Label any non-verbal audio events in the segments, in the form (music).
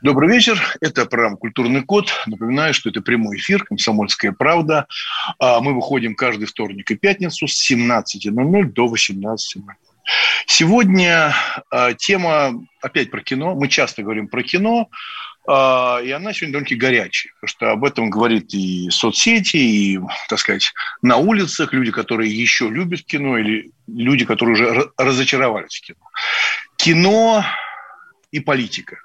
Добрый вечер. Это программа «Культурный код». Напоминаю, что это прямой эфир «Комсомольская правда». А Мы выходим каждый вторник и пятницу с 17.00 до 18.00. Сегодня а, тема опять про кино. Мы часто говорим про кино, а, и она сегодня довольно горячая, потому что об этом говорит и соцсети, и, так сказать, на улицах люди, которые еще любят кино, или люди, которые уже разочаровались в кино. Кино и политика.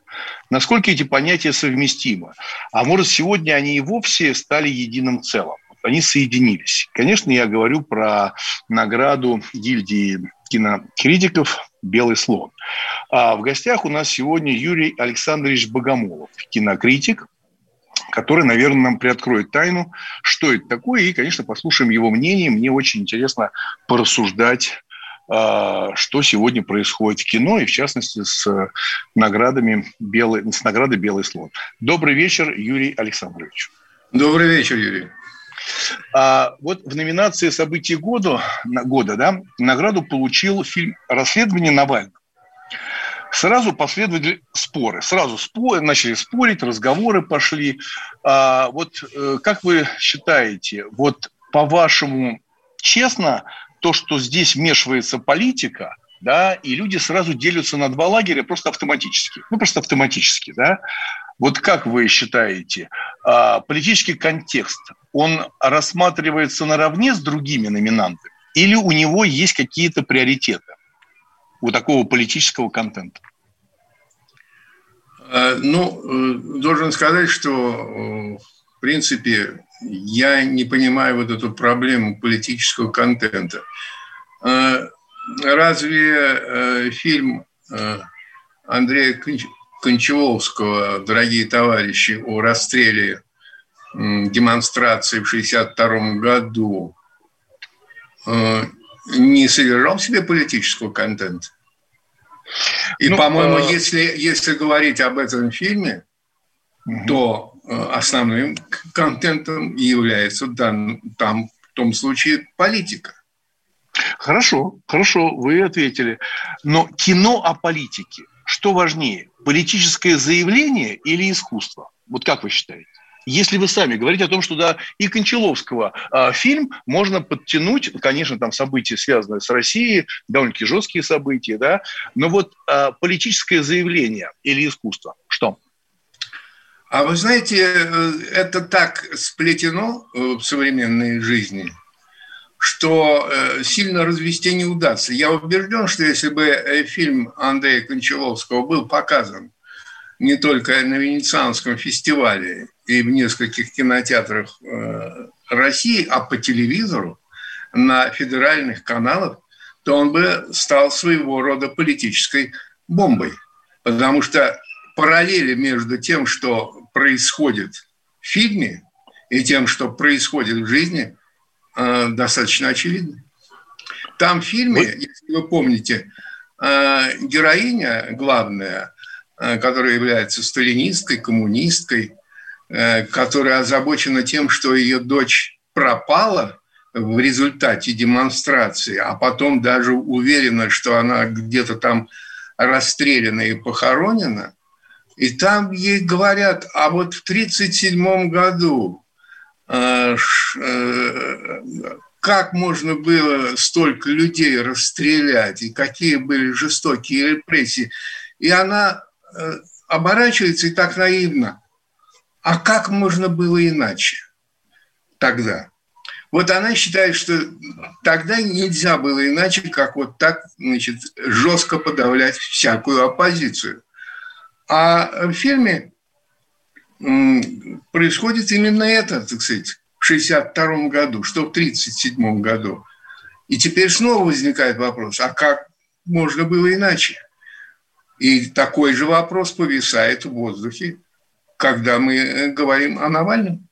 Насколько эти понятия совместимы? А может, сегодня они и вовсе стали единым целым? Они соединились. Конечно, я говорю про награду гильдии кинокритиков «Белый слон». А в гостях у нас сегодня Юрий Александрович Богомолов, кинокритик, который, наверное, нам приоткроет тайну, что это такое, и, конечно, послушаем его мнение. Мне очень интересно порассуждать что сегодня происходит в кино, и в частности с наградами белый, с наградой «Белый слон». Добрый вечер, Юрий Александрович. Добрый вечер, Юрий. А, вот в номинации «События года», года да, награду получил фильм «Расследование Навального». Сразу последовали споры. Сразу споры, начали спорить, разговоры пошли. А, вот э, как вы считаете, вот по-вашему, честно, то, что здесь вмешивается политика, да, и люди сразу делятся на два лагеря просто автоматически. Ну, просто автоматически, да. Вот как вы считаете, а, политический контекст, он рассматривается наравне с другими номинантами или у него есть какие-то приоритеты у такого политического контента? Э, ну, э, должен сказать, что, э, в принципе, я не понимаю вот эту проблему политического контента. Разве фильм Андрея Кончаловского, дорогие товарищи, о расстреле демонстрации в 1962 году не содержал в себе политического контента? И, ну, по-моему, э... если, если говорить об этом фильме, угу. то э, основным контентом является там, там в том случае политика. Хорошо, хорошо, вы ответили. Но кино о политике, что важнее, политическое заявление или искусство? Вот как вы считаете? Если вы сами говорите о том, что да, и Кончаловского э, фильм можно подтянуть, конечно, там события, связанные с Россией, довольно-таки жесткие события, да, но вот э, политическое заявление или искусство, что? А вы знаете, э, это так сплетено э, в современной жизни, что э, сильно развести не удастся. Я убежден, что если бы фильм Андрея Кончаловского был показан не только на Венецианском фестивале и в нескольких кинотеатрах России, а по телевизору на федеральных каналах, то он бы стал своего рода политической бомбой. Потому что параллели между тем, что происходит в фильме, и тем, что происходит в жизни, э, достаточно очевидны. Там в фильме, если вы помните, э, героиня главная Э, которая является сталинисткой, коммунисткой, э, которая озабочена тем, что ее дочь пропала в результате демонстрации, а потом даже уверена, что она где-то там расстреляна и похоронена. И там ей говорят, а вот в 1937 году э, как можно было столько людей расстрелять, и какие были жестокие репрессии. И она Э, оборачивается и так наивно. А как можно было иначе тогда? Вот она считает, что тогда нельзя было иначе, как вот так значит, жестко подавлять всякую оппозицию. А в фильме происходит именно это, так сказать, в 1962 году, что в 1937 году. И теперь снова возникает вопрос, а как можно было иначе? И такой же вопрос повисает в воздухе. когда мы говорим о Навальном.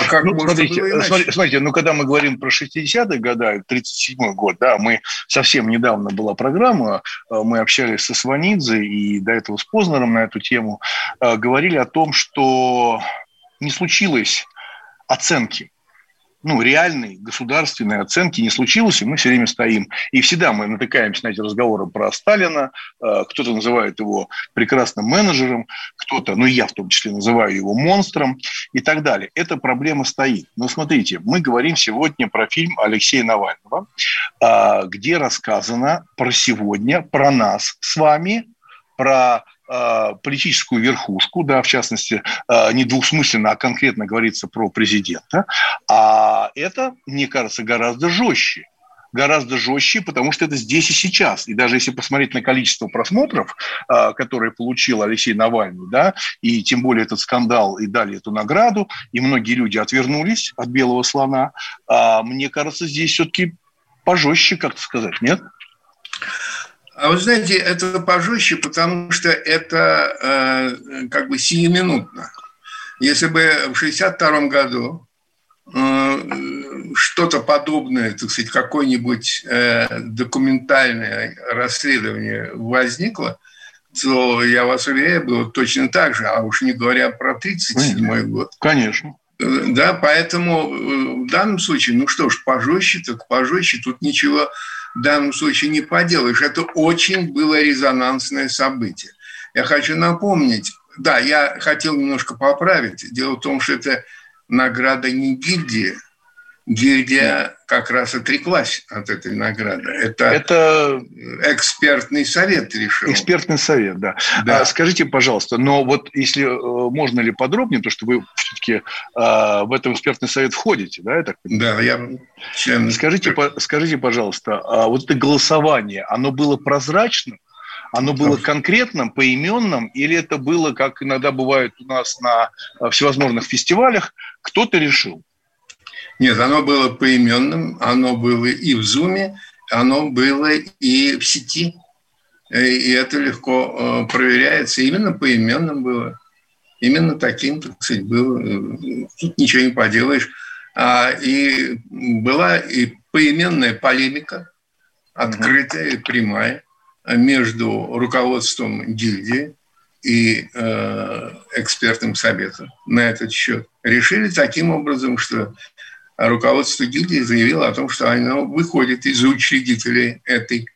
А как ну, смотрите, смотрите, смотрите, ну когда мы говорим про 60-е годы, 37-й год, да, мы совсем недавно была программа, э, мы общались со Сванидзе и до этого с Познером на эту тему, э, говорили о том, что не случилось оценки ну, реальной государственной оценки не случилось, и мы все время стоим. И всегда мы натыкаемся на эти разговоры про Сталина, э, кто-то называет его прекрасным менеджером, кто-то, ну, я в том числе называю его монстром и так далее. Эта проблема стоит. Но смотрите, мы говорим сегодня про фильм Алексея Навального, э, где рассказано про сегодня, про нас с вами, про политическую верхушку, да, в частности, э, не двусмысленно, а конкретно говорится про президента, а это, мне кажется, гораздо жестче гораздо жестче, потому что это здесь и сейчас. И даже если посмотреть на количество просмотров, э, которые получил Алексей Навальный, да, и тем более этот скандал и дали эту награду, и многие люди отвернулись от белого слона, мне кажется, здесь все-таки пожестче, как-то сказать, нет? А вы знаете, это пожестче, потому что это э, как бы сиюминутно. Если бы в 1962 году э, что-то подобное, так сказать, какое-нибудь э, документальное расследование возникло, то, я вас уверяю, было точно так же, а уж не говоря про 1937 год. Конечно. Да, поэтому э, в данном случае, ну что ж, пожестче, так пожестче, тут ничего в данном случае не поделаешь. Это очень было резонансное событие. Я хочу напомнить, да, я хотел немножко поправить. Дело в том, что это награда не гильдии, гильдия как раз отреклась от этой награды. Это, это экспертный совет решил. Экспертный совет, да. да. А, скажите, пожалуйста, но вот если э, можно ли подробнее, то что вы все-таки а, в этом экспертный совет входите, да? Я так да, я член. Скажите, по, скажите, пожалуйста, а вот это голосование, оно было прозрачным? Оно было конкретным, поименным, или это было, как иногда бывает у нас на э, всевозможных фестивалях, кто-то решил? Нет, оно было поименным, оно было и в Зуме, оно было и в сети. И это легко э, проверяется. Именно поименным было. Именно таким, так сказать, было. Тут ничего не поделаешь. А, и была и поименная полемика, открытая и прямая, между руководством гильдии и э, экспертным советом на этот счет. Решили таким образом, что руководство гильдии заявило о том, что оно выходит из учредителей этой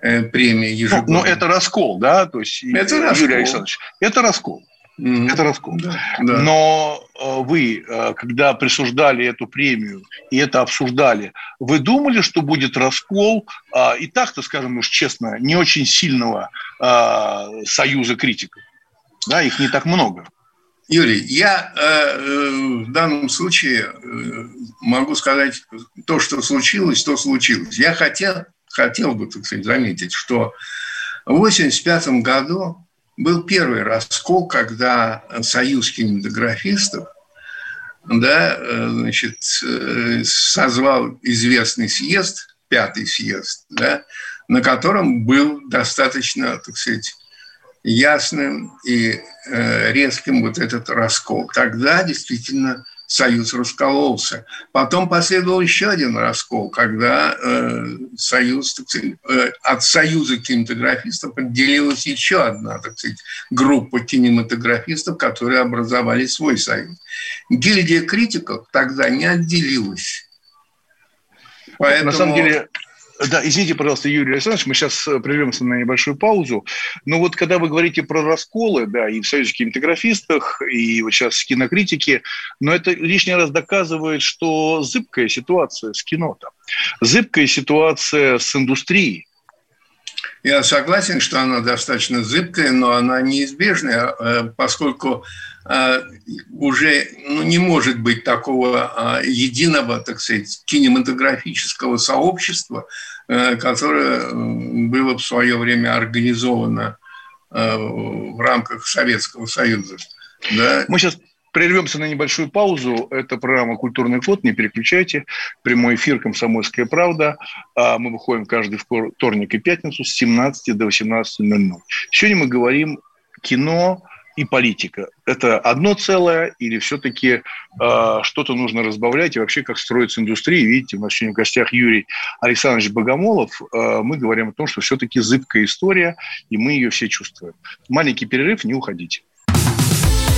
э, премии ну, ежегодно. Ну, это раскол, да? То есть, это Юрий раскол. Александрович, это раскол. Mm-hmm. Это раскол. Да, да. Но э, вы, э, когда присуждали эту премию и это обсуждали, вы думали, что будет раскол а, и так-то, скажем уж честно, не очень сильного а, союза критиков? Да, их не так много. Юрий, я э, э, в данном случае э, могу сказать то, что случилось, то случилось. Я хотел, хотел бы, так сказать, заметить, что в 1985 году был первый раскол, когда Союз кинематографистов да, э, значит, созвал известный съезд, пятый съезд, да, на котором был достаточно, так сказать, ясным и э, резким вот этот раскол. Тогда действительно Союз раскололся. Потом последовал еще один раскол, когда э, Союз, так сказать, э, от Союза кинематографистов отделилась еще одна так сказать, группа кинематографистов, которые образовали свой союз. Гильдия критиков тогда не отделилась. Поэтому... На самом деле, да, извините, пожалуйста, Юрий Александрович, мы сейчас э, прервемся на небольшую паузу. Но вот когда вы говорите про расколы, да, и в Союзе кинематографистах, и вот сейчас в кинокритике, но это лишний раз доказывает, что зыбкая ситуация с кино-то, зыбкая ситуация с индустрией. Я согласен, что она достаточно зыбкая, но она неизбежная, э, поскольку э, уже ну, не может быть такого единого, так сказать, кинематографического сообщества, Э, которое было в свое время организовано э, в рамках Советского Союза. Да? Мы сейчас прервемся на небольшую паузу. Это программа «Культурный флот». Не переключайте. Прямой эфир «Комсомольская правда». А мы выходим каждый вторник и пятницу с 17 до 18.00. Сегодня мы говорим кино и политика – это одно целое или все-таки э, что-то нужно разбавлять и вообще как строится индустрия? Видите, у нас сегодня в гостях Юрий Александрович Богомолов. Э, мы говорим о том, что все-таки зыбкая история, и мы ее все чувствуем. Маленький перерыв, не уходите.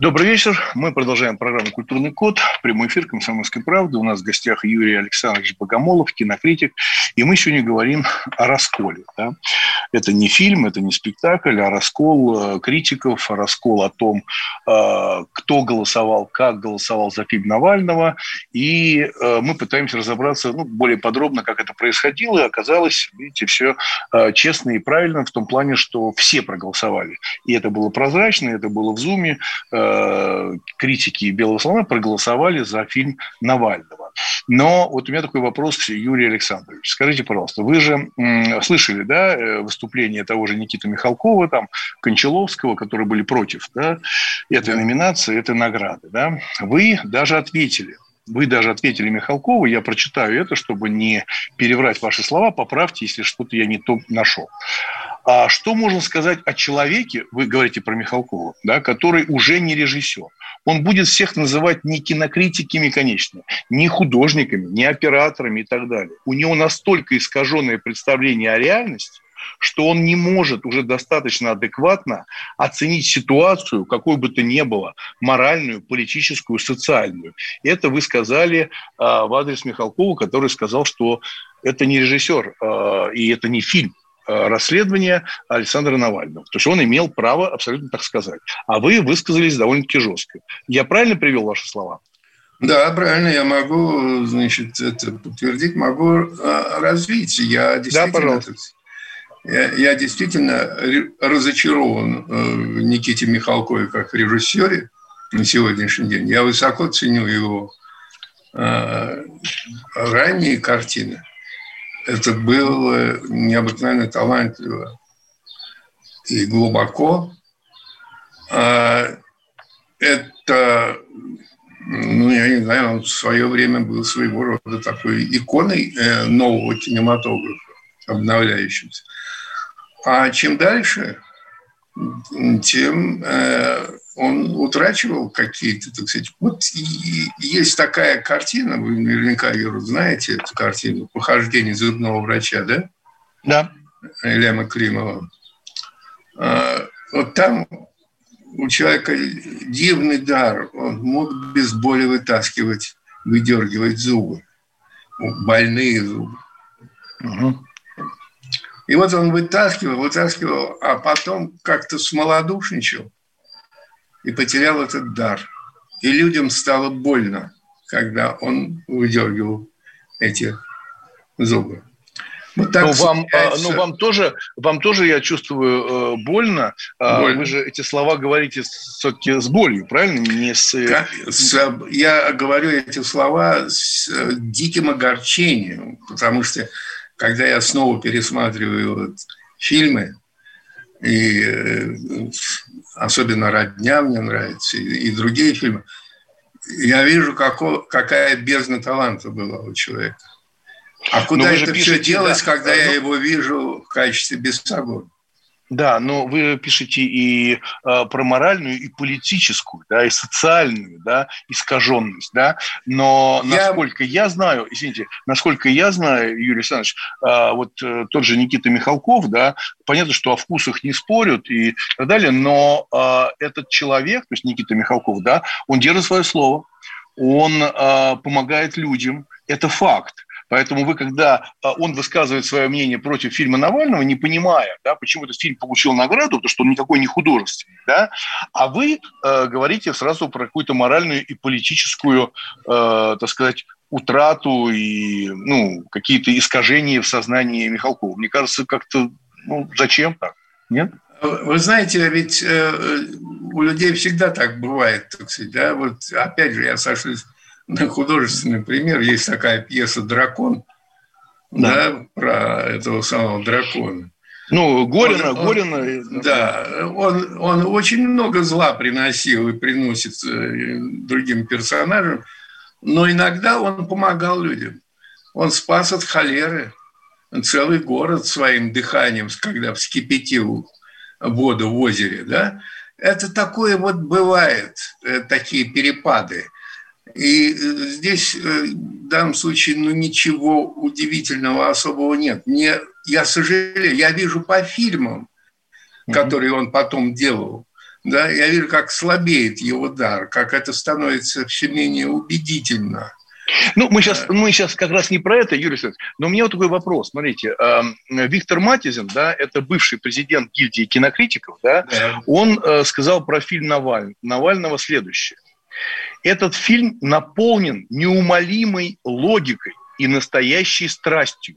Добрый вечер. Мы продолжаем программу «Культурный код». Прямой эфир «Комсомольской правды». У нас в гостях Юрий Александрович Богомолов, кинокритик. И мы сегодня говорим о расколе. Да? Это не фильм, это не спектакль, а раскол э, критиков, раскол о том, э, кто голосовал, как голосовал за фильм Навального. И э, мы пытаемся разобраться ну, более подробно, как это происходило. И оказалось, видите, все честно и правильно в том плане, что все проголосовали. И это было прозрачно, это было в Зуме Э, критики Белого слона проголосовали за фильм Навального. Но вот у меня такой вопрос, Юрий Александрович. Скажите, пожалуйста, вы же слышали да, э, выступление того же Никиты Михалкова, там, Кончаловского, которые были против да, этой номинации, этой награды. Да? Вы даже ответили вы даже ответили Михалкову, я прочитаю это, чтобы не переврать ваши слова, поправьте, если что-то я не то нашел. А что можно сказать о человеке, вы говорите про Михалкова, да, который уже не режиссер? Он будет всех называть не кинокритиками, конечно, не художниками, не операторами и так далее. У него настолько искаженное представление о реальности, что он не может уже достаточно адекватно оценить ситуацию, какой бы то ни было, моральную, политическую, социальную. Это вы сказали э, в адрес Михалкова, который сказал, что это не режиссер э, и это не фильм. Э, расследования Александра Навального. То есть он имел право абсолютно так сказать. А вы высказались довольно-таки жестко. Я правильно привел ваши слова? Да, правильно, я могу, значит, это подтвердить, могу э, развить. Я действительно, да, пожалуйста. Я, я действительно разочарован э, в Никите Михалкове как режиссере на сегодняшний день. Я высоко ценю его ранние картины это было необыкновенно талантливо и глубоко. А, это, ну, я не знаю, он в свое время был своего рода такой иконой э, нового кинематографа, обновляющимся. А чем дальше, тем э, он утрачивал какие-то, так сказать. Вот и есть такая картина, вы наверняка ее знаете, эту картину «Похождение зубного врача», да? Да. Ильяма Климова. А, вот там у человека дивный дар. Он мог без боли вытаскивать, выдергивать зубы. Больные зубы. Угу. И вот он вытаскивал, вытаскивал, а потом как-то смолодушничал и потерял этот дар. И людям стало больно, когда он выдергивал эти зубы. Вот так но вам, а, но вам тоже, вам тоже, я чувствую, э, больно. А, больно. Вы же эти слова говорите все-таки с болью, правильно? Не с... с... Я говорю эти слова с э, диким огорчением, потому что когда я снова пересматриваю вот фильмы, и э, особенно «Родня» мне нравится, и, и другие фильмы, я вижу, како, какая бездна таланта была у человека. А куда это все делось, да, когда да, я ну... его вижу в качестве бесогона? Да, но вы пишете и э, про моральную, и политическую, да, и социальную, да, искаженность, да. Но я... насколько я знаю, извините, насколько я знаю, Юрий Александрович, э, вот э, тот же Никита Михалков, да, понятно, что о вкусах не спорят и так далее, но э, этот человек, то есть Никита Михалков, да, он держит свое слово, он э, помогает людям, это факт. Поэтому вы, когда а, он высказывает свое мнение против фильма Навального, не понимая, да, почему этот фильм получил награду, потому что он никакой не художественный, да, а вы э, говорите сразу про какую-то моральную и политическую, э, так сказать, утрату и ну, какие-то искажения в сознании Михалкова. Мне кажется, как-то, ну, зачем так? Нет? Вы знаете, ведь э, у людей всегда так бывает, так сказать, да, вот опять же я сошлюсь художественный пример, есть такая пьеса «Дракон», да, да про этого самого дракона. Ну, Горина, он, Горина. Он, да, он, он очень много зла приносил и приносит э, другим персонажам, но иногда он помогал людям. Он спас от холеры целый город своим дыханием, когда вскипятил воду в озере, да, это такое вот бывает, э, такие перепады. И э, здесь э, в данном случае ну, ничего удивительного особого нет. Мне, я сожалею, я вижу по фильмам, которые он потом делал, да, я вижу, как слабеет его дар, как это становится все менее убедительно. Ну, мы сейчас, мы сейчас как раз не про это, Юрий Александрович, но у меня вот такой вопрос. Смотрите, эм, Виктор Матизин, да, это бывший президент гильдии кинокритиков, да, да. он э, сказал про фильм Наваль... Навального следующее. Этот фильм наполнен неумолимой логикой и настоящей страстью.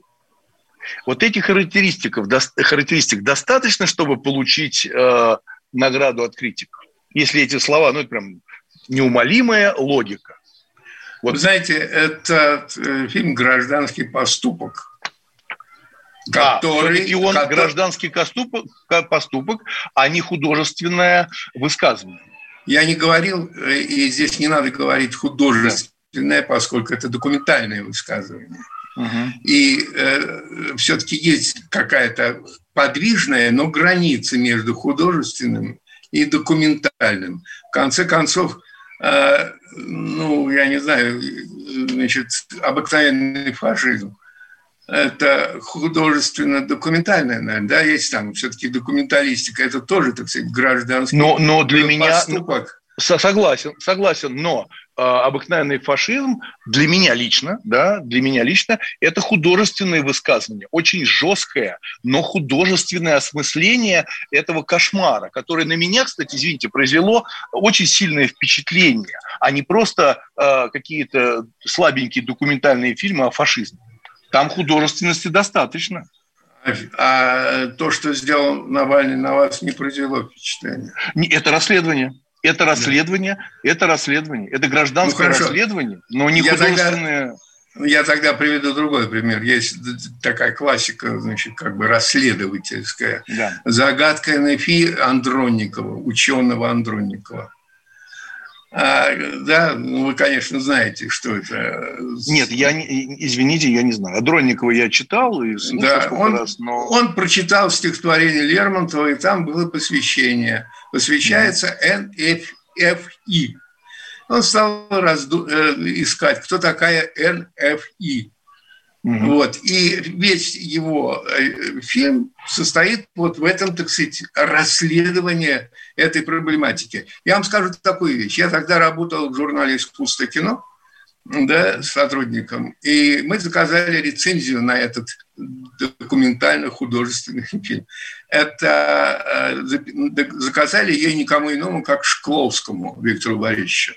Вот этих характеристиков, характеристик достаточно, чтобы получить э, награду от критиков? Если эти слова, ну, это прям неумолимая логика. Вот. Вы знаете, это э, фильм «Гражданский поступок», который... и он который... гражданский поступок, поступок, а не художественное высказывание. Я не говорил, э, и здесь не надо говорить художественное, поскольку это документальное высказывание. Угу. И э, все-таки есть какая-то подвижная, но граница между художественным и документальным. В конце концов, э, ну, я не знаю, значит, обыкновенный фашизм это художественно-документальное, наверное, да, есть там все-таки документалистика, это тоже, так сказать, гражданский но, но для меня, поступок. Согласен, согласен, но э, обыкновенный фашизм для меня лично, да, для меня лично, это художественное высказывание, очень жесткое, но художественное осмысление этого кошмара, которое на меня, кстати, извините, произвело очень сильное впечатление, а не просто э, какие-то слабенькие документальные фильмы о фашизме. Там художественности достаточно. А то, что сделал Навальный, на вас не произвело впечатления? Это расследование. Это расследование, да. это расследование, это гражданское ну, расследование, но не я художественное. Тогда, я тогда приведу другой пример. Есть такая классика, значит, как бы расследовательская. Да. Загадка НФИ Андронникова, ученого Андронникова. А, да, ну, вы, конечно, знаете, что это. Нет, я не, извините, я не знаю. Адронникова я читал и да, он, раз, но... он прочитал стихотворение Лермонтова, и там было посвящение. Посвящается да. НФИ. Он стал разду... Э, искать, кто такая НФИ. Угу. Вот. И весь его э, фильм состоит вот в этом, так сказать, расследовании этой проблематики. Я вам скажу такую вещь. Я тогда работал в журнале «Искусство кино», да, сотрудником, и мы заказали рецензию на этот документально-художественный (laughs) фильм. Это э, заказали ей никому иному, как Шкловскому Виктору Борисовичу.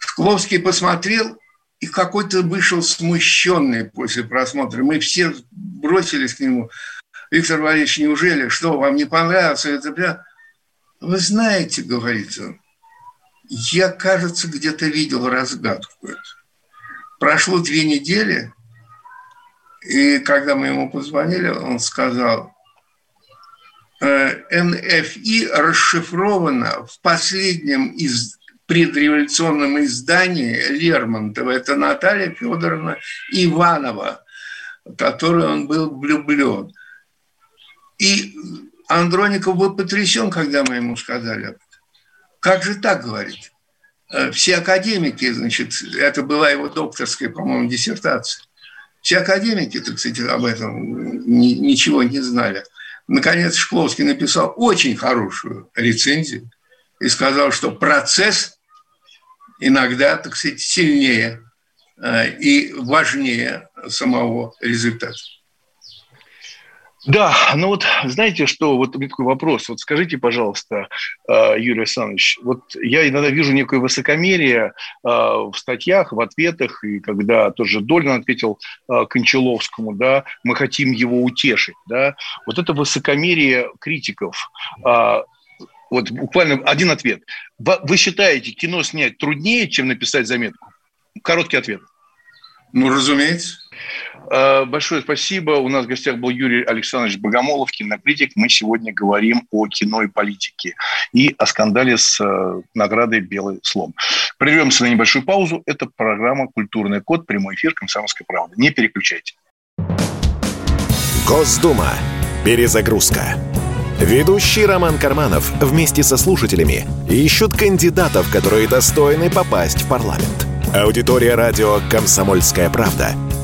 Шкловский посмотрел и какой-то вышел смущенный после просмотра. Мы все бросились к нему. Виктор Валерьевич, неужели, что, вам не понравился это? Вы знаете, говорит он, я, кажется, где-то видел разгадку эту. Прошло две недели, и когда мы ему позвонили, он сказал, «Э, НФИ расшифровано в последнем из предреволюционном издании Лермонтова. Это Наталья Федоровна Иванова, которой он был влюблен. И Андроников был потрясен, когда мы ему сказали. Как же так, говорит? Э, все академики, значит, это была его докторская, по-моему, диссертация. Все академики, так сказать, об этом ничего не знали. Наконец Шкловский написал очень хорошую рецензию и сказал, что процесс иногда, так сказать, сильнее и важнее самого результата. Да, ну вот знаете что, вот такой вопрос. Вот скажите, пожалуйста, э, Юрий Александрович, вот я иногда вижу некое высокомерие э, в статьях, в ответах, и когда тоже Долин ответил э, Кончаловскому, да, мы хотим его утешить, да, вот это высокомерие критиков, вот буквально один ответ. Вы считаете, кино снять труднее, чем написать заметку? Короткий ответ. Ну, разумеется. Э, большое спасибо. У нас в гостях был Юрий Александрович Богомолов, кинокритик. Мы сегодня говорим о кино и политике и о скандале с э, наградой «Белый слон». Прервемся на небольшую паузу. Это программа «Культурный код», прямой эфир «Комсомольской правды». Не переключайте. Госдума. Перезагрузка. Ведущий Роман Карманов вместе со слушателями ищут кандидатов, которые достойны попасть в парламент. Аудитория радио «Комсомольская правда» —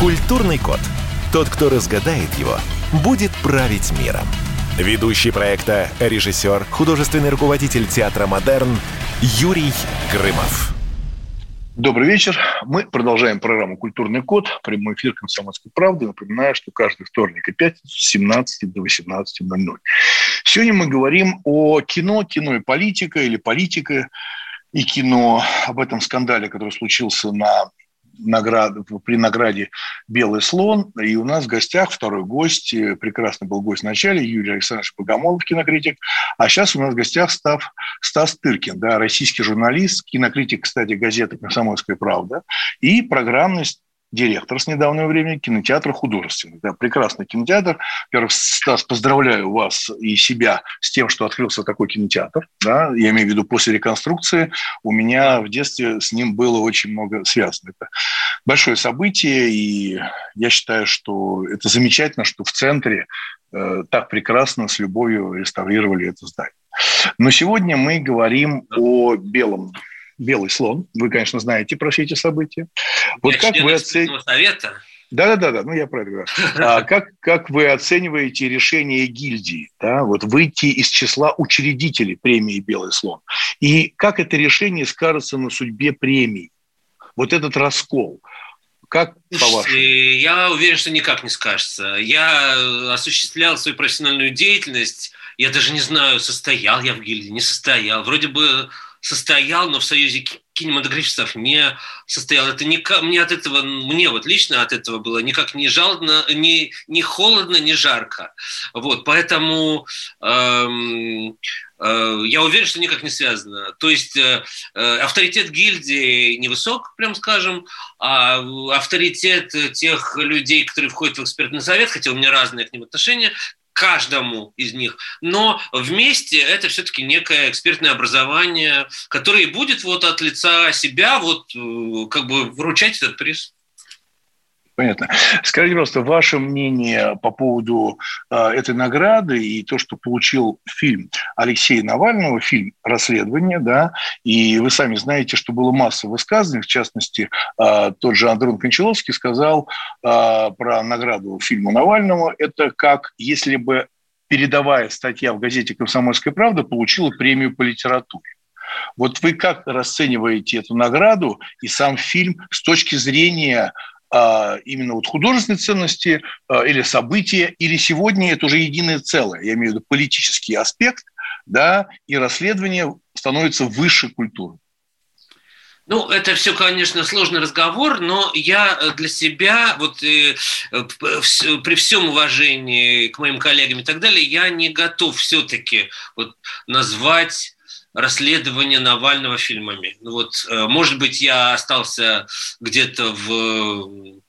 Культурный код. Тот, кто разгадает его, будет править миром. Ведущий проекта, режиссер, художественный руководитель театра «Модерн» Юрий Грымов. Добрый вечер. Мы продолжаем программу «Культурный код». Прямой эфир «Комсомольской правды». Напоминаю, что каждый вторник и пятницу с 17 до 18.00. Сегодня мы говорим о кино, кино и политика, или политика и кино, об этом скандале, который случился на наград, при награде «Белый слон». И у нас в гостях второй гость, прекрасный был гость в начале, Юрий Александрович Богомолов, кинокритик. А сейчас у нас в гостях Став, Стас Тыркин, да, российский журналист, кинокритик, кстати, газеты «Комсомольская правда» и программный директор с недавнего времени кинотеатра художественный. Да, прекрасный кинотеатр. Во-первых, Стас, поздравляю вас и себя с тем, что открылся такой кинотеатр. Да, я имею в виду после реконструкции. У меня в детстве с ним было очень много связано. Это большое событие, и я считаю, что это замечательно, что в центре э, так прекрасно с любовью реставрировали это здание. Но сегодня мы говорим о белом белый слон. Вы, конечно, знаете про все эти события. Вот я как вы оцените... совета. Да, да, да, да, ну я про это говорю. (laughs) А как, как вы оцениваете решение гильдии, да, вот выйти из числа учредителей премии «Белый слон»? И как это решение скажется на судьбе премии? Вот этот раскол. Как по-вашему? Я уверен, что никак не скажется. Я осуществлял свою профессиональную деятельность. Я даже не знаю, состоял я в гильдии, не состоял. Вроде бы состоял, но в Союзе кинематографистов не состоял. Это не, мне от этого, мне вот лично от этого было никак не жалко, не, не холодно, не жарко. Вот, поэтому эм, э, я уверен, что никак не связано. То есть э, э, авторитет гильдии невысок, прям скажем, а авторитет тех людей, которые входят в экспертный совет, хотя у меня разные к ним отношения, каждому из них, но вместе это все-таки некое экспертное образование, которое будет вот от лица себя вот э, как бы вручать этот приз. Понятно. Скажите, просто ваше мнение по поводу э, этой награды и то, что получил фильм Алексея Навального, фильм «Расследование», да, и вы сами знаете, что было масса высказываний, в частности, э, тот же Андрон Кончаловский сказал э, про награду фильму Навального, это как если бы передовая статья в газете «Комсомольская правда» получила премию по литературе. Вот вы как расцениваете эту награду и сам фильм с точки зрения именно вот художественной ценности а, или события, или сегодня это уже единое целое, я имею в виду политический аспект, да, и расследование становится выше культуры. Ну, это все, конечно, сложный разговор, но я для себя, вот э, при всем уважении к моим коллегам и так далее, я не готов все-таки вот назвать расследование Навального фильмами. Ну вот, э, может быть, я остался где-то в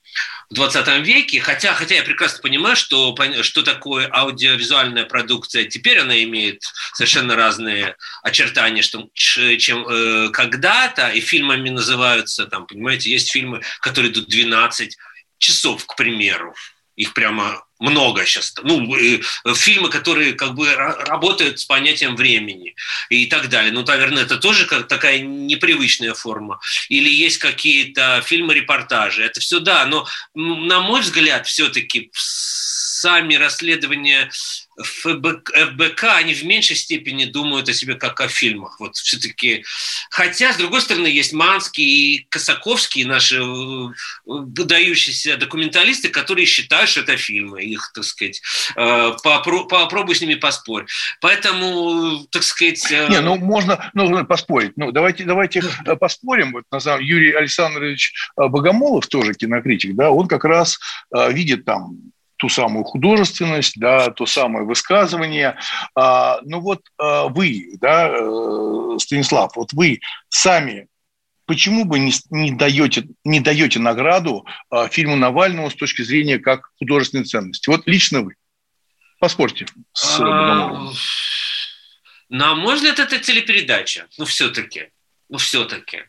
в 20 веке, хотя, хотя я прекрасно понимаю, что, что такое аудиовизуальная продукция, теперь она имеет совершенно разные очертания, что, чем э, когда-то, и фильмами называются, там, понимаете, есть фильмы, которые идут 12 часов, к примеру, их прямо много сейчас. Ну, э, фильмы, которые как бы работают с понятием времени и так далее. Ну, наверное, это тоже как такая непривычная форма. Или есть какие-то фильмы-репортажи. Это все да, но на мой взгляд, все-таки сами расследования ФБК, они в меньшей степени думают о себе как о фильмах. Вот все-таки. Хотя, с другой стороны, есть Манский и Косаковский, наши э, выдающиеся документалисты, которые считают, что это фильмы. Их, так сказать, э, попробуй с ними поспорь. Поэтому, так сказать... Э, Не, ну можно ну, поспорить. Ну, давайте, давайте поспорим. Вот, на самом Юрий Александрович Богомолов, тоже кинокритик, да, он как раз видит там ту самую художественность, да, то самое высказывание. А, ну вот а, вы, да, э, Станислав, вот вы сами почему бы не, не, даете, не даете награду а, фильму Навального с точки зрения как художественной ценности? Вот лично вы. Поспорьте с а, На мой взгляд, это телепередача. Ну, все-таки. Ну, все-таки.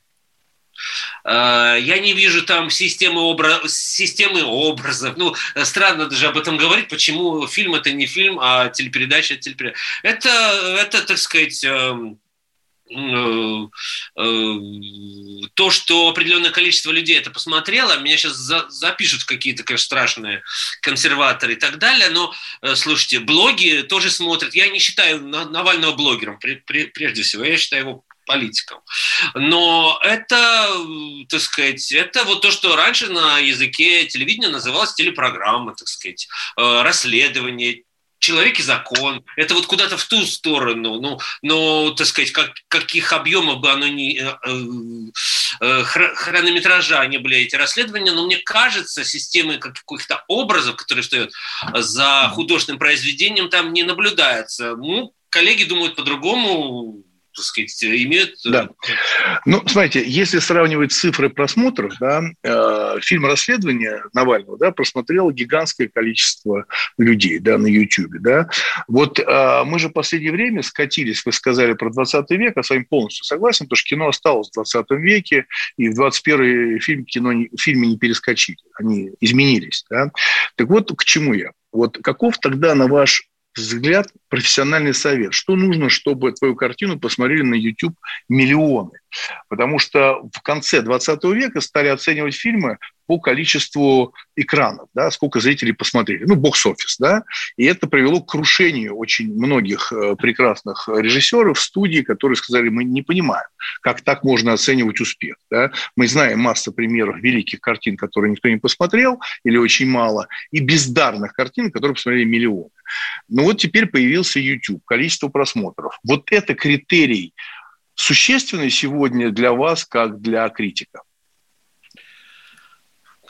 Э, я не вижу там системы, образ, системы образов. Ну, странно даже об этом говорить, почему фильм это не фильм, а телепередача это телепередача. Это, это так сказать, э, э, то, что определенное количество людей это посмотрело, меня сейчас за, запишут какие-то, конечно, страшные консерваторы и так далее, но, слушайте, блоги тоже смотрят. Я не считаю Навального блогером, прежде всего, я считаю его политикам. Но это, так сказать, это вот то, что раньше на языке телевидения называлось телепрограмма, так сказать, э, расследование, человек и закон. Это вот куда-то в ту сторону. Ну, но, так сказать, как, каких объемов бы оно ни... Э, э, хронометража не были эти расследования, но мне кажется, системы каких-то образов, которые стоят за художественным произведением, там не наблюдается. Ну, коллеги думают по-другому, так сказать, имеют... Э, да. Ну, смотрите, если сравнивать цифры просмотров, да, э, фильм «Расследование» Навального да, просмотрело гигантское количество людей да, на YouTube. Да. Вот э, мы же в последнее время скатились, вы сказали про 20 век, а с вами полностью согласен, потому что кино осталось в 20 веке, и в 21 фильм кино, фильме не перескочили, они изменились. Да. Так вот, к чему я? Вот каков тогда, на ваш взгляд, профессиональный совет. Что нужно, чтобы твою картину посмотрели на YouTube миллионы? Потому что в конце 20 века стали оценивать фильмы по количеству экранов, да, сколько зрителей посмотрели, ну, бокс-офис, да, и это привело к крушению очень многих э, прекрасных режиссеров студии, которые сказали, мы не понимаем, как так можно оценивать успех, да, мы знаем массу примеров великих картин, которые никто не посмотрел или очень мало, и бездарных картин, которые посмотрели миллионы. Ну вот теперь появился YouTube, количество просмотров. Вот это критерий существенный сегодня для вас, как для критика?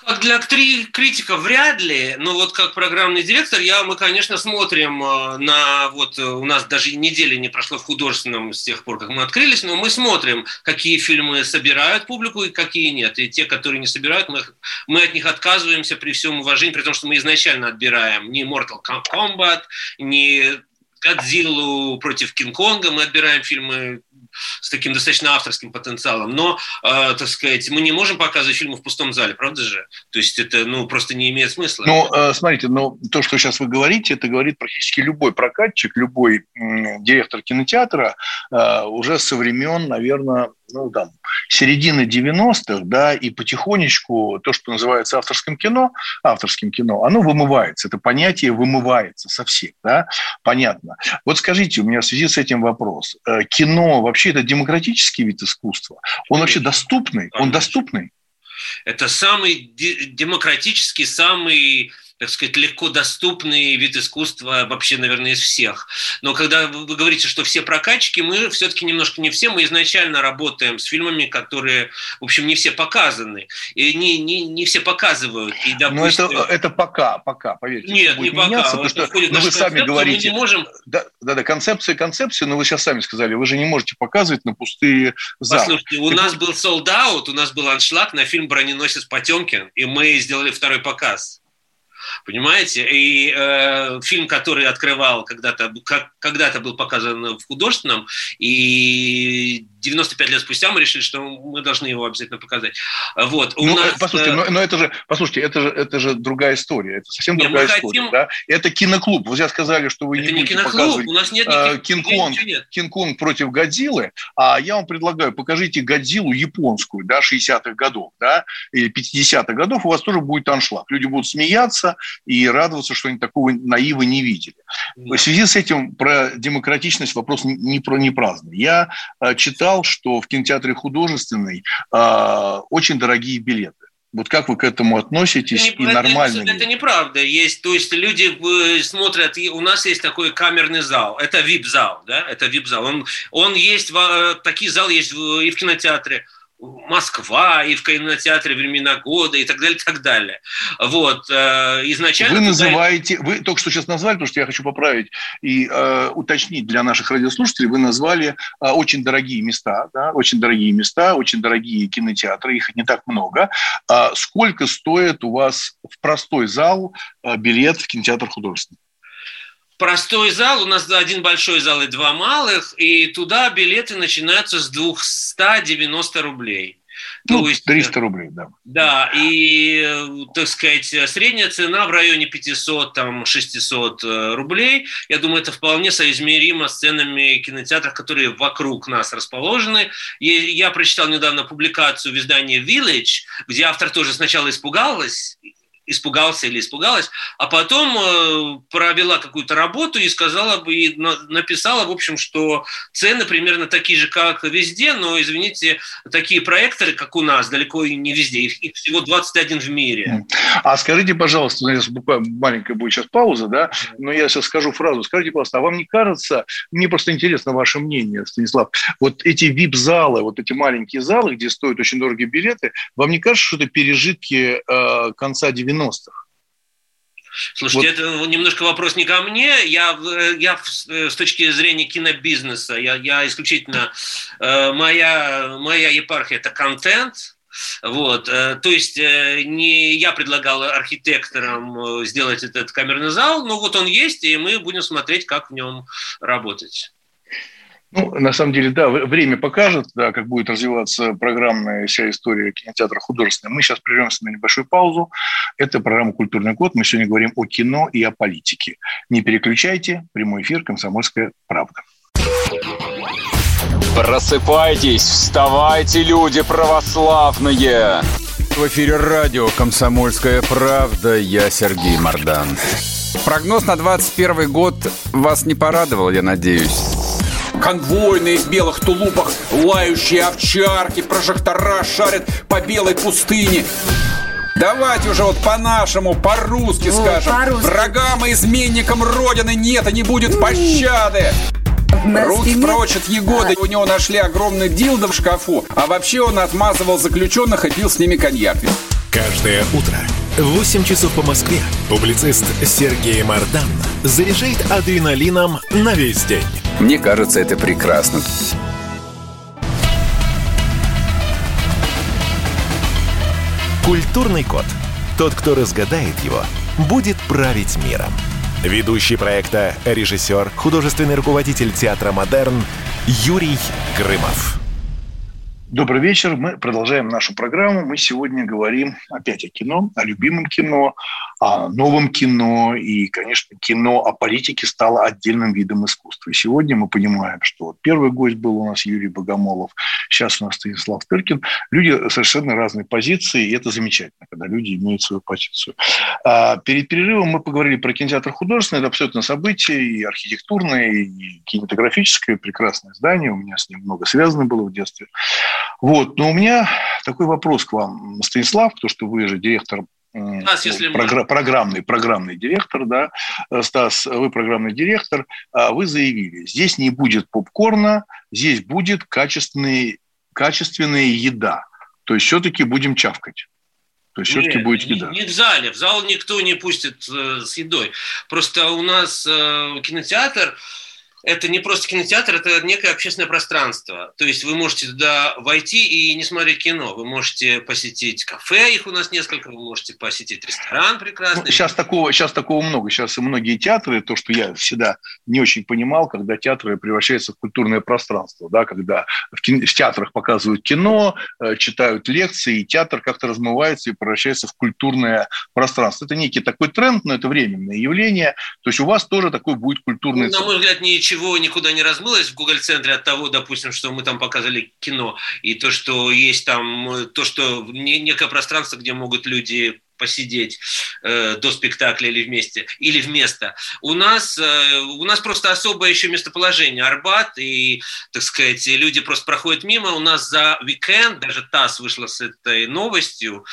Как для критика вряд ли, но вот как программный директор, я, мы, конечно, смотрим э, на, вот э, у нас даже недели не прошло в художественном с тех пор, как мы открылись, но мы смотрим, какие фильмы собирают публику и какие нет. И те, которые не собирают, мы, мы от них отказываемся при всем уважении, при том, что мы изначально отбираем не Mortal Kombat, не Годзиллу против Кинг-Конга, мы отбираем фильмы с таким достаточно авторским потенциалом. Но, э, так сказать, мы не можем показывать фильмы в пустом зале, правда же? То есть это ну, просто не имеет смысла. Ну, э, смотрите, ну, то, что сейчас вы говорите, это говорит практически любой прокатчик, любой э, директор кинотеатра э, уже со времен, наверное, ну, там, середины 90-х, да, и потихонечку то, что называется авторским кино, авторским кино, оно вымывается, это понятие вымывается совсем, да, понятно. Вот скажите, у меня в связи с этим вопрос. Э, кино вообще это демократический вид искусства? Он вообще доступный? Он доступный? Это самый демократический, самый так сказать, легко доступный вид искусства вообще, наверное, из всех. Но когда вы говорите, что все прокатчики, мы все-таки немножко не все. Мы изначально работаем с фильмами, которые, в общем, не все показаны. И не, не, не все показывают. И, допустим... Но это, это пока, пока, поверьте. Нет, не пока. Потому что ну, вы сами говорите... Мы не можем... Да, да, да, концепция, концепция, но вы сейчас сами сказали, вы же не можете показывать на пустые залы. Послушайте, у нас был out, у нас был аншлаг на фильм «Броненосец Потемкин», и мы сделали второй показ. Понимаете? И э, фильм, который открывал когда-то, как, когда-то был показан в художественном, и 95 лет спустя мы решили, что мы должны его обязательно показать. Вот. У ну, нас, послушайте, э, но, но это же, послушайте, это же, это же другая история, это совсем нет, другая история. Хотим... Да? Это киноклуб. Вы сейчас сказали, что вы это не, не будете киноклуб, показывать у нас нет э, Кинг-Конг, Кинг-Конг против Годзиллы, а я вам предлагаю, покажите Годзиллу японскую, да, 60-х годов, да, или 50-х годов, у вас тоже будет аншлаг. Люди будут смеяться и радоваться, что они такого наива не видели. В связи с этим про демократичность вопрос не, про, не праздный. Я э, читал читал, что в кинотеатре художественный э, очень дорогие билеты. Вот как вы к этому относитесь это не, и нормально это, это неправда. Есть, то есть люди э, смотрят, и у нас есть такой камерный зал, это VIP-зал, да, это VIP-зал. Он, он есть, э, такие залы есть и в кинотеатре. Москва и в кинотеатре «Времена года» и так далее, и так далее. Вот. Э, изначально... Вы называете, вы только что сейчас назвали, потому что я хочу поправить и э, уточнить для наших радиослушателей, вы назвали э, очень дорогие места, да, очень дорогие места, очень дорогие кинотеатры, их не так много. А сколько стоит у вас в простой зал э, билет в кинотеатр художественный? Простой зал, у нас один большой зал и два малых, и туда билеты начинаются с 290 рублей. Ну, То есть, 300 рублей, да. Да, и, так сказать, средняя цена в районе 500, там, 600 э, рублей. Я думаю, это вполне соизмеримо с ценами кинотеатров, которые вокруг нас расположены. И я прочитал недавно публикацию в издании Village, где автор тоже сначала испугалась, испугался или испугалась, а потом э, провела какую-то работу и сказала бы, и написала, в общем, что цены примерно такие же, как везде, но, извините, такие проекторы, как у нас, далеко не везде, их, их всего 21 в мире. А скажите, пожалуйста, буквально маленькая будет сейчас пауза, да, но я сейчас скажу фразу, скажите, пожалуйста, а вам не кажется, мне просто интересно ваше мнение, Станислав, вот эти вип-залы, вот эти маленькие залы, где стоят очень дорогие билеты, вам не кажется, что это пережитки э, конца 90 90-х. Слушайте, вот. это немножко вопрос не ко мне. Я, я э, с точки зрения кинобизнеса, я, я исключительно, э, моя, моя епархия – это контент, вот, э, то есть не я предлагал архитекторам сделать этот камерный зал, но вот он есть, и мы будем смотреть, как в нем работать. Ну, на самом деле, да, время покажет, да, как будет развиваться программная вся история кинотеатра художественного. Мы сейчас прервемся на небольшую паузу. Это программа «Культурный код». Мы сегодня говорим о кино и о политике. Не переключайте. Прямой эфир «Комсомольская правда». Просыпайтесь, вставайте, люди православные! В эфире радио «Комсомольская правда». Я Сергей Мордан. Прогноз на 21 год вас не порадовал, я надеюсь. Конвойные в белых тулупах, лающие овчарки, прожектора шарят по белой пустыне. Давайте уже вот по-нашему, по-русски О, скажем. По Врагам и изменникам Родины нет и не будет пощады. Руки прочь от Егоды. У него нашли огромный дилдо в шкафу. А вообще он отмазывал заключенных и пил с ними коньяк. Каждое утро в 8 часов по Москве публицист Сергей Мардан заряжает адреналином на весь день. Мне кажется, это прекрасно. Культурный код. Тот, кто разгадает его, будет править миром. Ведущий проекта, режиссер, художественный руководитель театра «Модерн» Юрий Грымов. Добрый вечер. Мы продолжаем нашу программу. Мы сегодня говорим опять о кино, о любимом кино, о новом кино. И, конечно, кино о политике стало отдельным видом искусства. И сегодня мы понимаем, что первый гость был у нас Юрий Богомолов, сейчас у нас Станислав Тыркин. Люди совершенно разные позиции, и это замечательно, когда люди имеют свою позицию. А перед перерывом мы поговорили про кинотеатр художественный. Это абсолютно событие и архитектурное, и кинематографическое, прекрасное здание. У меня с ним много связано было в детстве. Вот. Но у меня такой вопрос к вам, Станислав, потому что вы же директор Стас, если програ- программный, программный директор, да, Стас, вы программный директор, а вы заявили, здесь не будет попкорна, здесь будет качественный, качественная еда. То есть все-таки будем чавкать. То есть все-таки будет еда. Не, не в зале. В зал никто не пустит э, с едой. Просто у нас э, кинотеатр, это не просто кинотеатр, это некое общественное пространство. То есть вы можете туда войти и не смотреть кино. Вы можете посетить кафе, их у нас несколько, вы можете посетить ресторан прекрасный. Ну, сейчас, такого, сейчас такого много. Сейчас и многие театры, то, что я всегда не очень понимал, когда театры превращаются в культурное пространство, да, когда в, кино, в театрах показывают кино, э, читают лекции, и театр как-то размывается и превращается в культурное пространство. Это некий такой тренд, но это временное явление. То есть у вас тоже такой будет культурный ну, На мой взгляд, не ничего никуда не размылось в Google центре от того, допустим, что мы там показали кино, и то, что есть там, то, что некое пространство, где могут люди посидеть э, до спектакля или вместе, или вместо. У нас, э, у нас просто особое еще местоположение Арбат, и, так сказать, люди просто проходят мимо. У нас за уикенд, даже ТАСС вышла с этой новостью,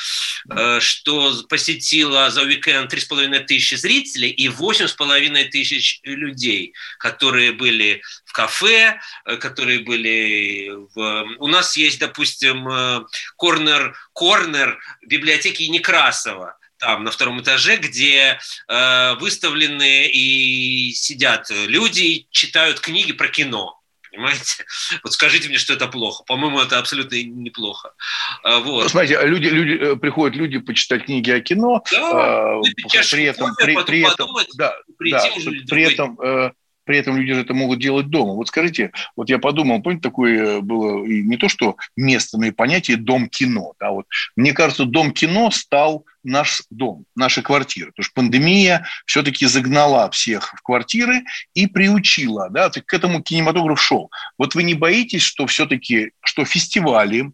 э, что посетила за уикенд 3,5 тысячи зрителей и 8,5 тысяч людей, которые были в кафе, э, которые были в... У нас есть, допустим, э, корнер, корнер библиотеки Некрасова, там на втором этаже, где э, выставлены и сидят люди, читают книги про кино. Понимаете? (laughs) Вот скажите мне, что это плохо. По-моему, это абсолютно неплохо. А, вот. Ну, смотрите, люди, люди, э, приходят люди почитать книги о кино, да, э, при этом, при, при этом, да, да, при этом э, при этом люди же это могут делать дома. Вот скажите, вот я подумал, помните, такое было не то что место, но и понятие «дом кино». Да, вот. Мне кажется, дом кино стал наш дом, наша квартира. Потому что пандемия все-таки загнала всех в квартиры и приучила, да, к этому кинематограф шел. Вот вы не боитесь, что все-таки, что фестивали,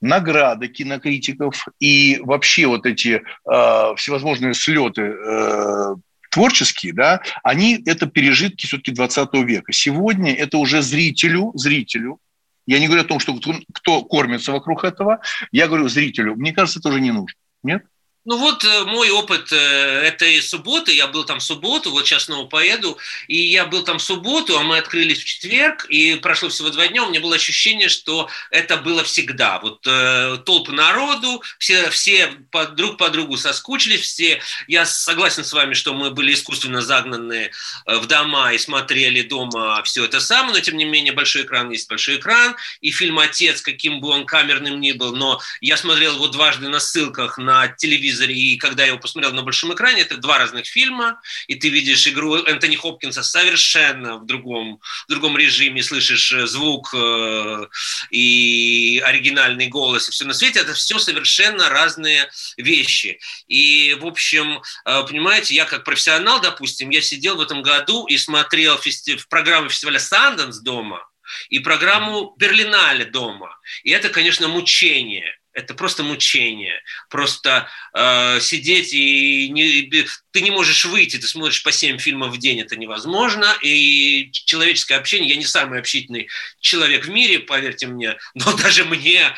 награды кинокритиков и вообще вот эти э, всевозможные слеты э, творческие, да, они это пережитки все-таки 20 века. Сегодня это уже зрителю, зрителю, я не говорю о том, что кто, кормится вокруг этого, я говорю зрителю, мне кажется, это уже не нужно. Нет? Ну вот э, мой опыт э, этой субботы, я был там в субботу, вот сейчас снова поеду, и я был там в субботу, а мы открылись в четверг, и прошло всего два дня, у меня было ощущение, что это было всегда. Вот э, толпы народу, все, все по, друг по другу соскучились, все, я согласен с вами, что мы были искусственно загнаны э, в дома и смотрели дома все это самое, но тем не менее большой экран есть большой экран, и фильм «Отец», каким бы он камерным ни был, но я смотрел его дважды на ссылках на телевизор, телевизоре, и когда я его посмотрел на большом экране, это два разных фильма, и ты видишь игру Энтони Хопкинса совершенно в другом, в другом режиме, слышишь э, звук э, и оригинальный голос, и все на свете, это все совершенно разные вещи. И, в общем, э, понимаете, я как профессионал, допустим, я сидел в этом году и смотрел фести... программу фестиваля «Санденс» дома, и программу Берлинале дома. И это, конечно, мучение это просто мучение. Просто э, сидеть и не, ты не можешь выйти, ты смотришь по 7 фильмов в день, это невозможно. И человеческое общение, я не самый общительный человек в мире, поверьте мне, (laughs) но даже мне,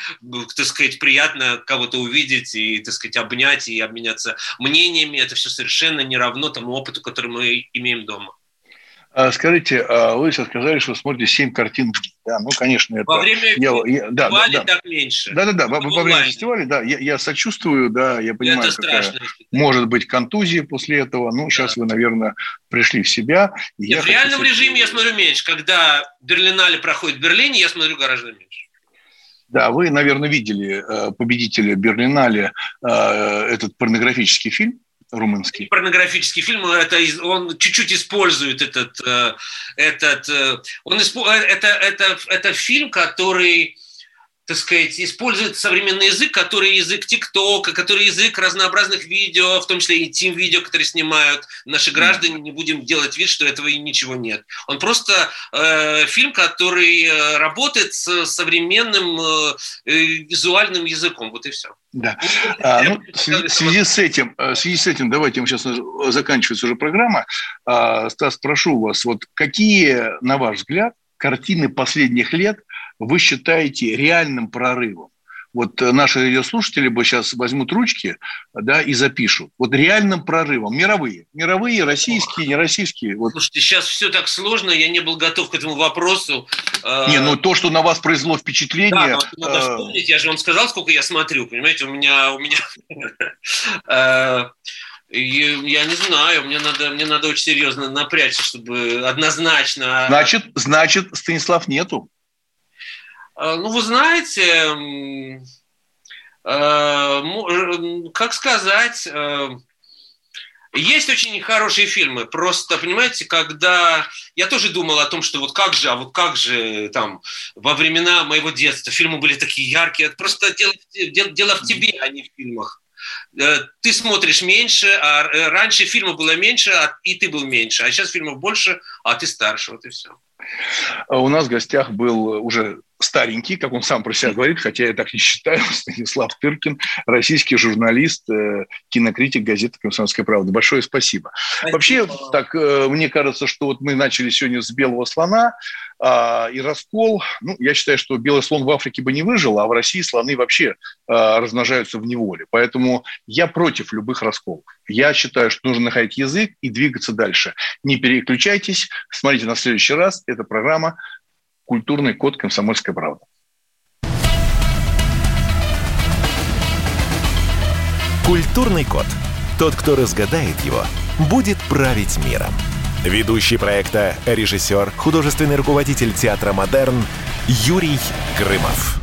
так сказать, приятно кого-то увидеть и, так сказать, обнять и обменяться мнениями. Это все совершенно не равно тому опыту, который мы имеем дома. А, скажите, а вы сейчас сказали, что смотрите 7 картин в день. Да, ну, конечно, это... Во время я, я, да, да, да. так меньше. Да-да-да, во, во время фестиваля, да, я, я сочувствую, да, я понимаю, это страшно, может быть контузия после этого. Ну, да. сейчас вы, наверное, пришли в себя. Нет, в реальном режиме я смотрю меньше. Когда Берлинале проходит в Берлине, я смотрю гораздо меньше. Да, вы, наверное, видели э, победителя Берлинале, э, этот порнографический фильм румынский. Порнографический фильм, это, он чуть-чуть использует этот, э, этот он испо, это, это, это фильм, который так сказать, использует современный язык, который язык ТикТока, который язык разнообразных видео, в том числе и тим-видео, которые снимают наши граждане, не будем делать вид, что этого и ничего нет. Он просто э, фильм, который э, работает с современным э, э, визуальным языком, вот и все. Да. А, ну, в связи с этим, в связи с этим, давайте, сейчас заканчивается уже программа. А, Стас, прошу вас, вот какие, на ваш взгляд, картины последних лет вы считаете реальным прорывом? вот наши ее слушатели бы сейчас возьмут ручки да, и запишут. Вот реальным прорывом. Мировые. Мировые, российские, нероссийские. Вот. Слушайте, сейчас все так сложно, я не был готов к этому вопросу. Не, ну то, что на вас произвело впечатление... Да, надо вспомнить, я же вам сказал, сколько я смотрю, понимаете, у меня... У меня (laughs) я не знаю, мне надо, мне надо очень серьезно напрячься, чтобы однозначно... Значит, значит Станислав нету? А, ну, вы знаете, а, э, как сказать, э, есть очень хорошие фильмы, просто, понимаете, когда... Я тоже думал о том, что вот как же, а вот как же там во времена моего детства фильмы были такие яркие. Просто дело, дело, дело в тебе, а не в фильмах. Э, ты смотришь меньше, а раньше фильмов было меньше, и ты был меньше, а сейчас фильмов больше, а ты старше, вот и все. У нас в гостях был уже старенький, как он сам про себя говорит, хотя я так не считаю, (laughs) Станислав Тыркин, российский журналист, э, кинокритик газеты «Комсомольская правда». Большое спасибо. спасибо. Вообще, так, э, мне кажется, что вот мы начали сегодня с «Белого слона», а, и раскол, ну, я считаю, что белый слон в Африке бы не выжил, а в России слоны вообще а, размножаются в неволе. Поэтому я против любых расколов. Я считаю, что нужно находить язык и двигаться дальше. Не переключайтесь, смотрите на следующий раз. Это программа «Культурный код комсомольской правды». Культурный код. Тот, кто разгадает его, будет править миром. Ведущий проекта, режиссер, художественный руководитель театра «Модерн» Юрий Грымов.